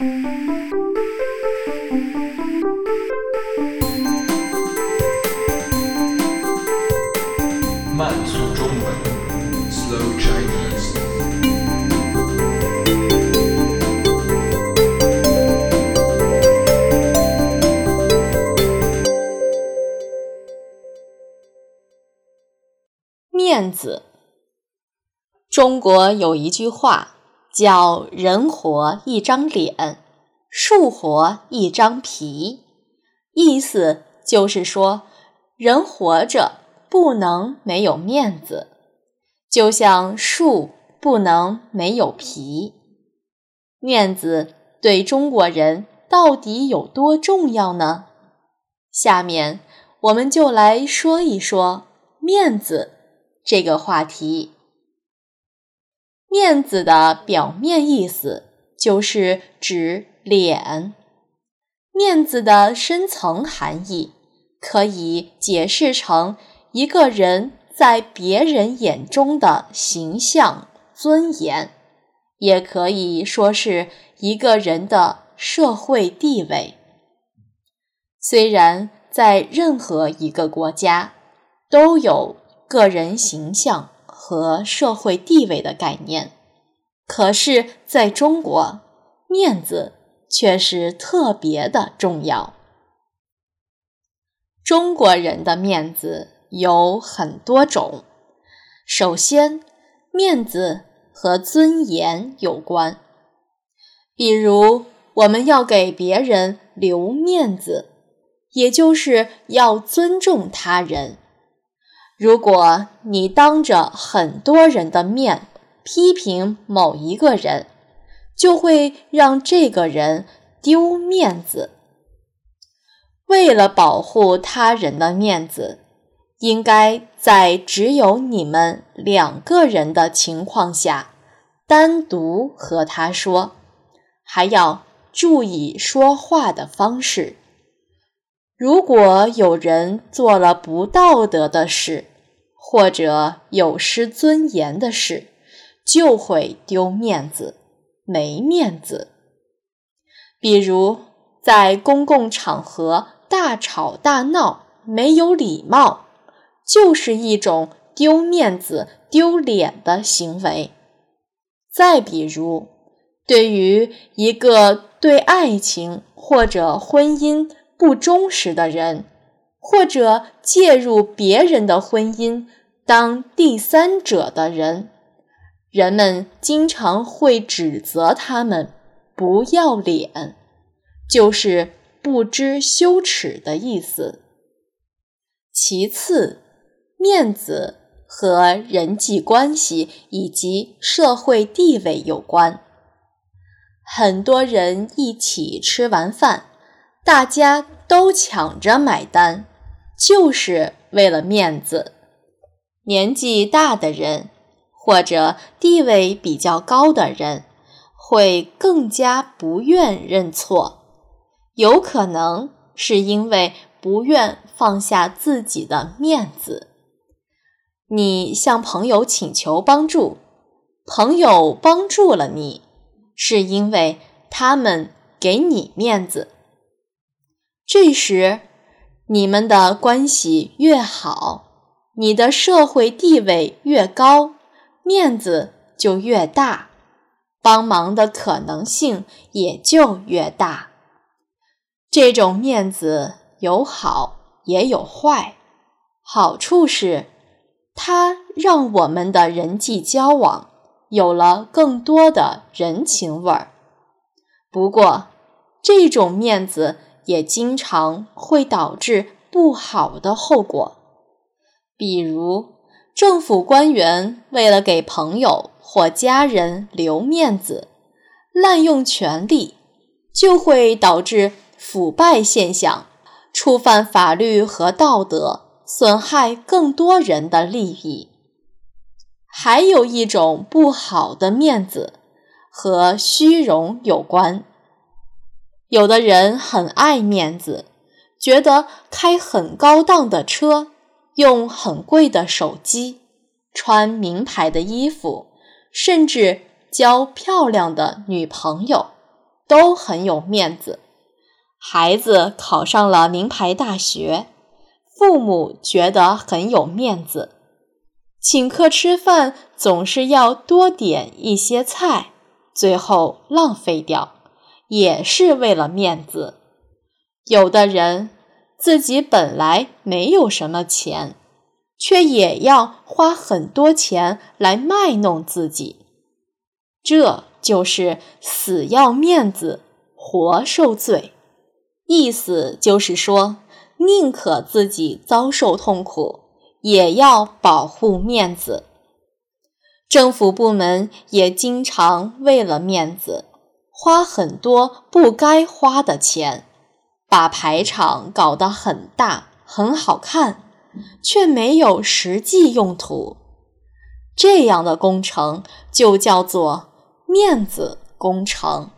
慢速中文，Slow Chinese。面子。中国有一句话叫“人活一张脸，树活一张皮”，意思就是说，人活着不能没有面子，就像树不能没有皮。面子对中国人到底有多重要呢？下面我们就来说一说面子这个话题。面子的表面意思就是指脸，面子的深层含义可以解释成一个人在别人眼中的形象、尊严，也可以说是一个人的社会地位。虽然在任何一个国家都有个人形象。和社会地位的概念，可是在中国，面子却是特别的重要。中国人的面子有很多种，首先，面子和尊严有关。比如，我们要给别人留面子，也就是要尊重他人。如果你当着很多人的面批评某一个人，就会让这个人丢面子。为了保护他人的面子，应该在只有你们两个人的情况下，单独和他说，还要注意说话的方式。如果有人做了不道德的事，或者有失尊严的事，就会丢面子、没面子。比如在公共场合大吵大闹、没有礼貌，就是一种丢面子、丢脸的行为。再比如，对于一个对爱情或者婚姻不忠实的人，或者介入别人的婚姻当第三者的人，人们经常会指责他们不要脸，就是不知羞耻的意思。其次，面子和人际关系以及社会地位有关。很多人一起吃完饭，大家都抢着买单。就是为了面子，年纪大的人或者地位比较高的人会更加不愿认错，有可能是因为不愿放下自己的面子。你向朋友请求帮助，朋友帮助了你，是因为他们给你面子。这时。你们的关系越好，你的社会地位越高，面子就越大，帮忙的可能性也就越大。这种面子有好也有坏，好处是它让我们的人际交往有了更多的人情味儿。不过，这种面子。也经常会导致不好的后果，比如政府官员为了给朋友或家人留面子，滥用权力，就会导致腐败现象，触犯法律和道德，损害更多人的利益。还有一种不好的面子和虚荣有关。有的人很爱面子，觉得开很高档的车、用很贵的手机、穿名牌的衣服，甚至交漂亮的女朋友，都很有面子。孩子考上了名牌大学，父母觉得很有面子。请客吃饭总是要多点一些菜，最后浪费掉，也是为了面子。有的人自己本来没有什么钱，却也要花很多钱来卖弄自己，这就是死要面子活受罪。意思就是说，宁可自己遭受痛苦。也要保护面子，政府部门也经常为了面子花很多不该花的钱，把排场搞得很大很好看，却没有实际用途。这样的工程就叫做面子工程。